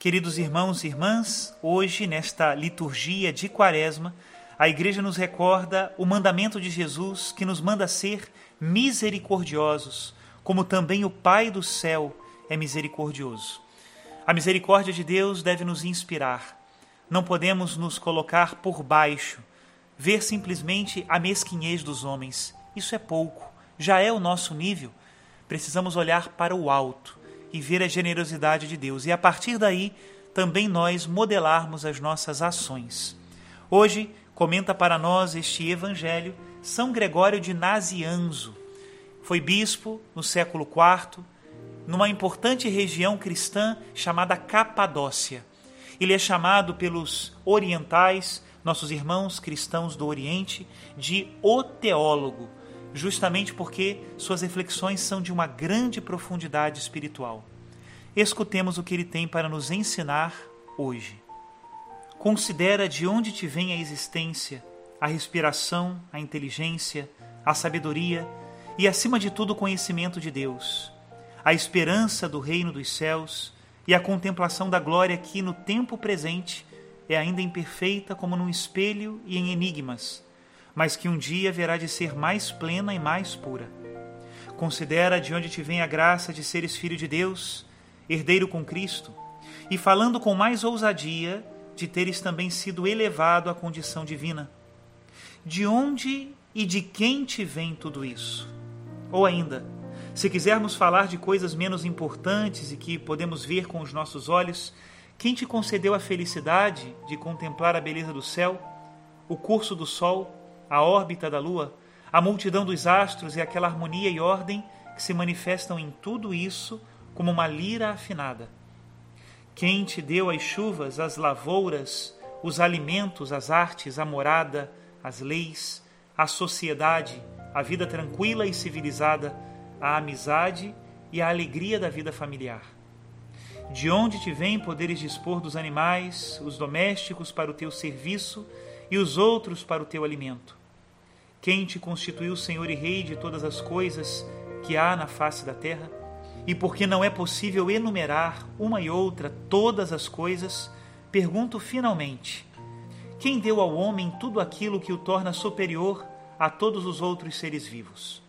Queridos irmãos e irmãs, hoje, nesta liturgia de Quaresma, a Igreja nos recorda o mandamento de Jesus que nos manda ser misericordiosos, como também o Pai do céu é misericordioso. A misericórdia de Deus deve nos inspirar. Não podemos nos colocar por baixo, ver simplesmente a mesquinhez dos homens. Isso é pouco, já é o nosso nível. Precisamos olhar para o alto e ver a generosidade de Deus e a partir daí também nós modelarmos as nossas ações. Hoje comenta para nós este evangelho São Gregório de Nazianzo. Foi bispo no século IV, numa importante região cristã chamada Capadócia. Ele é chamado pelos orientais, nossos irmãos cristãos do Oriente, de o teólogo justamente porque suas reflexões são de uma grande profundidade espiritual. Escutemos o que ele tem para nos ensinar hoje. Considera de onde te vem a existência, a respiração, a inteligência, a sabedoria e, acima de tudo, o conhecimento de Deus, a esperança do reino dos céus e a contemplação da glória que, no tempo presente, é ainda imperfeita como num espelho e em enigmas mas que um dia haverá de ser mais plena e mais pura. Considera de onde te vem a graça de seres filho de Deus, herdeiro com Cristo, e falando com mais ousadia de teres também sido elevado à condição divina. De onde e de quem te vem tudo isso? Ou ainda, se quisermos falar de coisas menos importantes e que podemos ver com os nossos olhos, quem te concedeu a felicidade de contemplar a beleza do céu, o curso do sol, a órbita da Lua, a multidão dos astros e aquela harmonia e ordem que se manifestam em tudo isso como uma lira afinada. Quem te deu as chuvas, as lavouras, os alimentos, as artes, a morada, as leis, a sociedade, a vida tranquila e civilizada, a amizade e a alegria da vida familiar. De onde te vem poderes dispor dos animais, os domésticos para o teu serviço e os outros para o teu alimento? Quem te constituiu Senhor e Rei de todas as coisas que há na face da terra? E porque não é possível enumerar uma e outra todas as coisas, pergunto finalmente: quem deu ao homem tudo aquilo que o torna superior a todos os outros seres vivos?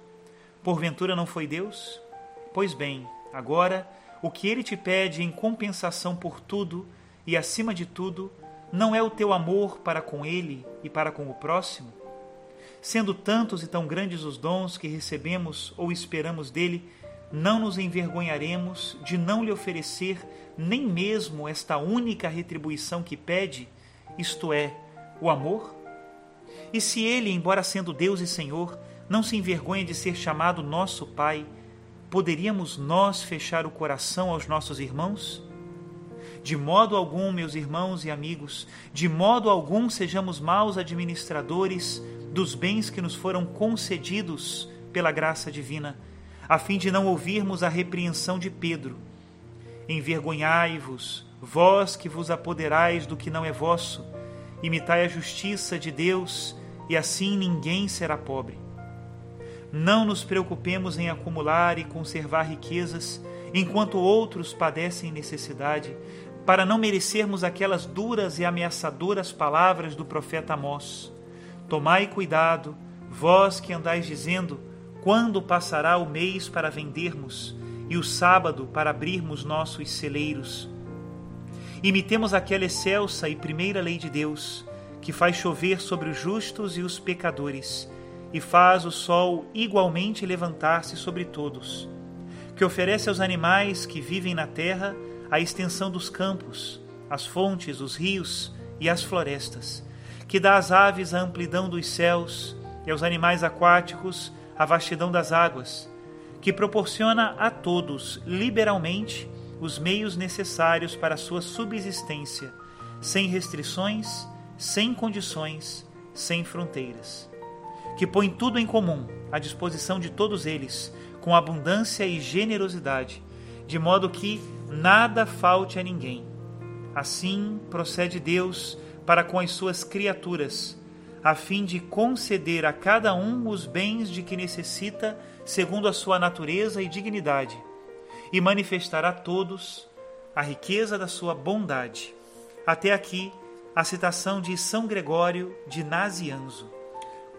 Porventura não foi Deus? Pois bem, agora o que ele te pede em compensação por tudo e acima de tudo, não é o teu amor para com ele e para com o próximo? Sendo tantos e tão grandes os dons que recebemos ou esperamos dele, não nos envergonharemos de não lhe oferecer nem mesmo esta única retribuição que pede, isto é, o amor? E se ele, embora sendo Deus e Senhor, não se envergonha de ser chamado nosso Pai, poderíamos nós fechar o coração aos nossos irmãos? De modo algum, meus irmãos e amigos, de modo algum sejamos maus administradores dos bens que nos foram concedidos pela graça divina, a fim de não ouvirmos a repreensão de Pedro. Envergonhai-vos, vós que vos apoderais do que não é vosso, imitai a justiça de Deus, e assim ninguém será pobre. Não nos preocupemos em acumular e conservar riquezas, enquanto outros padecem necessidade, para não merecermos aquelas duras e ameaçadoras palavras do profeta Amós. Tomai cuidado, vós que andais dizendo: quando passará o mês para vendermos e o sábado para abrirmos nossos celeiros? Imitemos aquela excelsa e primeira lei de Deus, que faz chover sobre os justos e os pecadores, e faz o sol igualmente levantar-se sobre todos, que oferece aos animais que vivem na terra a extensão dos campos, as fontes, os rios e as florestas que dá às aves a amplidão dos céus e aos animais aquáticos a vastidão das águas, que proporciona a todos liberalmente os meios necessários para a sua subsistência, sem restrições, sem condições, sem fronteiras, que põe tudo em comum à disposição de todos eles, com abundância e generosidade, de modo que nada falte a ninguém. Assim procede Deus para com as suas criaturas, a fim de conceder a cada um os bens de que necessita segundo a sua natureza e dignidade, e manifestar a todos a riqueza da sua bondade. Até aqui, a citação de São Gregório de Nazianzo.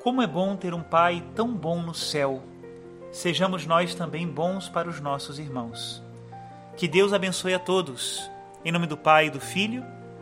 Como é bom ter um Pai tão bom no céu. Sejamos nós também bons para os nossos irmãos. Que Deus abençoe a todos. Em nome do Pai, do Filho